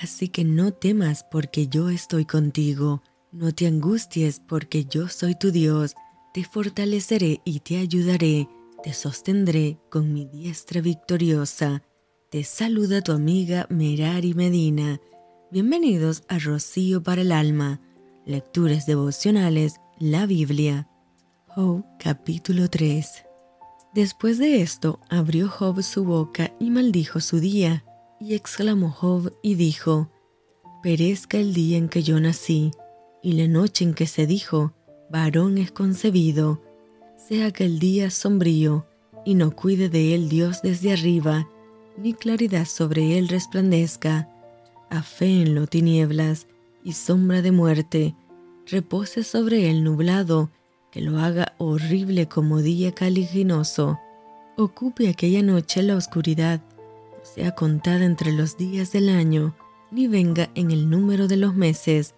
Así que no temas porque yo estoy contigo, no te angusties porque yo soy tu Dios, te fortaleceré y te ayudaré, te sostendré con mi diestra victoriosa. Te saluda tu amiga Merari Medina. Bienvenidos a Rocío para el Alma, Lecturas Devocionales, la Biblia. Job capítulo 3 Después de esto abrió Job su boca y maldijo su día, y exclamó Job y dijo, Perezca el día en que yo nací, y la noche en que se dijo, varón es concebido, sea que el día sombrío, y no cuide de él Dios desde arriba, ni claridad sobre él resplandezca, a fe en lo tinieblas y sombra de muerte, repose sobre él nublado, que lo haga horrible como día caliginoso. Ocupe aquella noche la oscuridad, sea contada entre los días del año, ni venga en el número de los meses.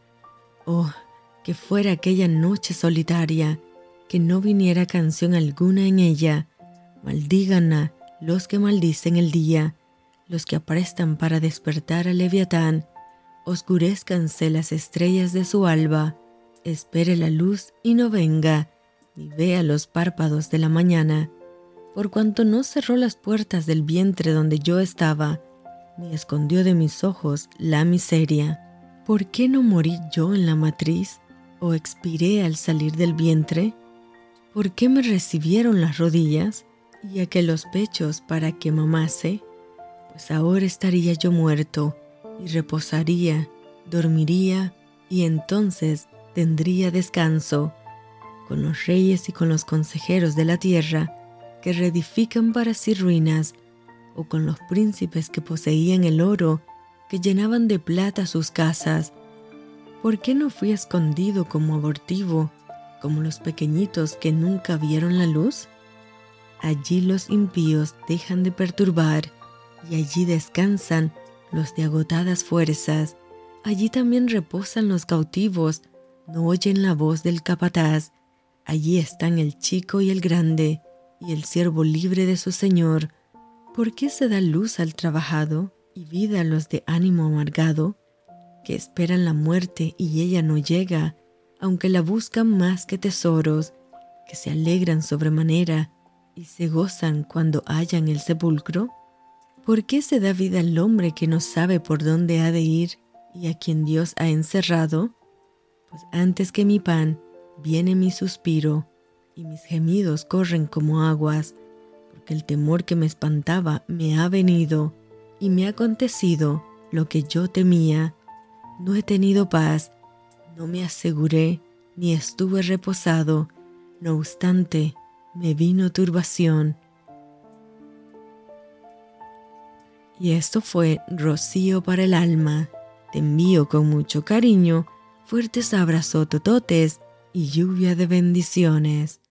Oh, que fuera aquella noche solitaria, que no viniera canción alguna en ella. Maldíganla los que maldicen el día, los que aprestan para despertar al leviatán. Oscurezcanse las estrellas de su alba espere la luz y no venga, ni vea los párpados de la mañana, por cuanto no cerró las puertas del vientre donde yo estaba, ni escondió de mis ojos la miseria. ¿Por qué no morí yo en la matriz o expiré al salir del vientre? ¿Por qué me recibieron las rodillas y aquellos pechos para que mamase? Pues ahora estaría yo muerto y reposaría, dormiría y entonces tendría descanso con los reyes y con los consejeros de la tierra que reedifican para sí ruinas, o con los príncipes que poseían el oro, que llenaban de plata sus casas. ¿Por qué no fui escondido como abortivo, como los pequeñitos que nunca vieron la luz? Allí los impíos dejan de perturbar, y allí descansan los de agotadas fuerzas. Allí también reposan los cautivos, no oyen la voz del capataz. Allí están el chico y el grande, y el siervo libre de su señor. ¿Por qué se da luz al trabajado y vida a los de ánimo amargado, que esperan la muerte y ella no llega, aunque la buscan más que tesoros, que se alegran sobremanera y se gozan cuando hallan el sepulcro? ¿Por qué se da vida al hombre que no sabe por dónde ha de ir y a quien Dios ha encerrado? pues antes que mi pan viene mi suspiro y mis gemidos corren como aguas, porque el temor que me espantaba me ha venido y me ha acontecido lo que yo temía. No he tenido paz, no me aseguré ni estuve reposado, no obstante, me vino turbación. Y esto fue rocío para el alma. Te envío con mucho cariño fuertes abrazos tototes y lluvia de bendiciones.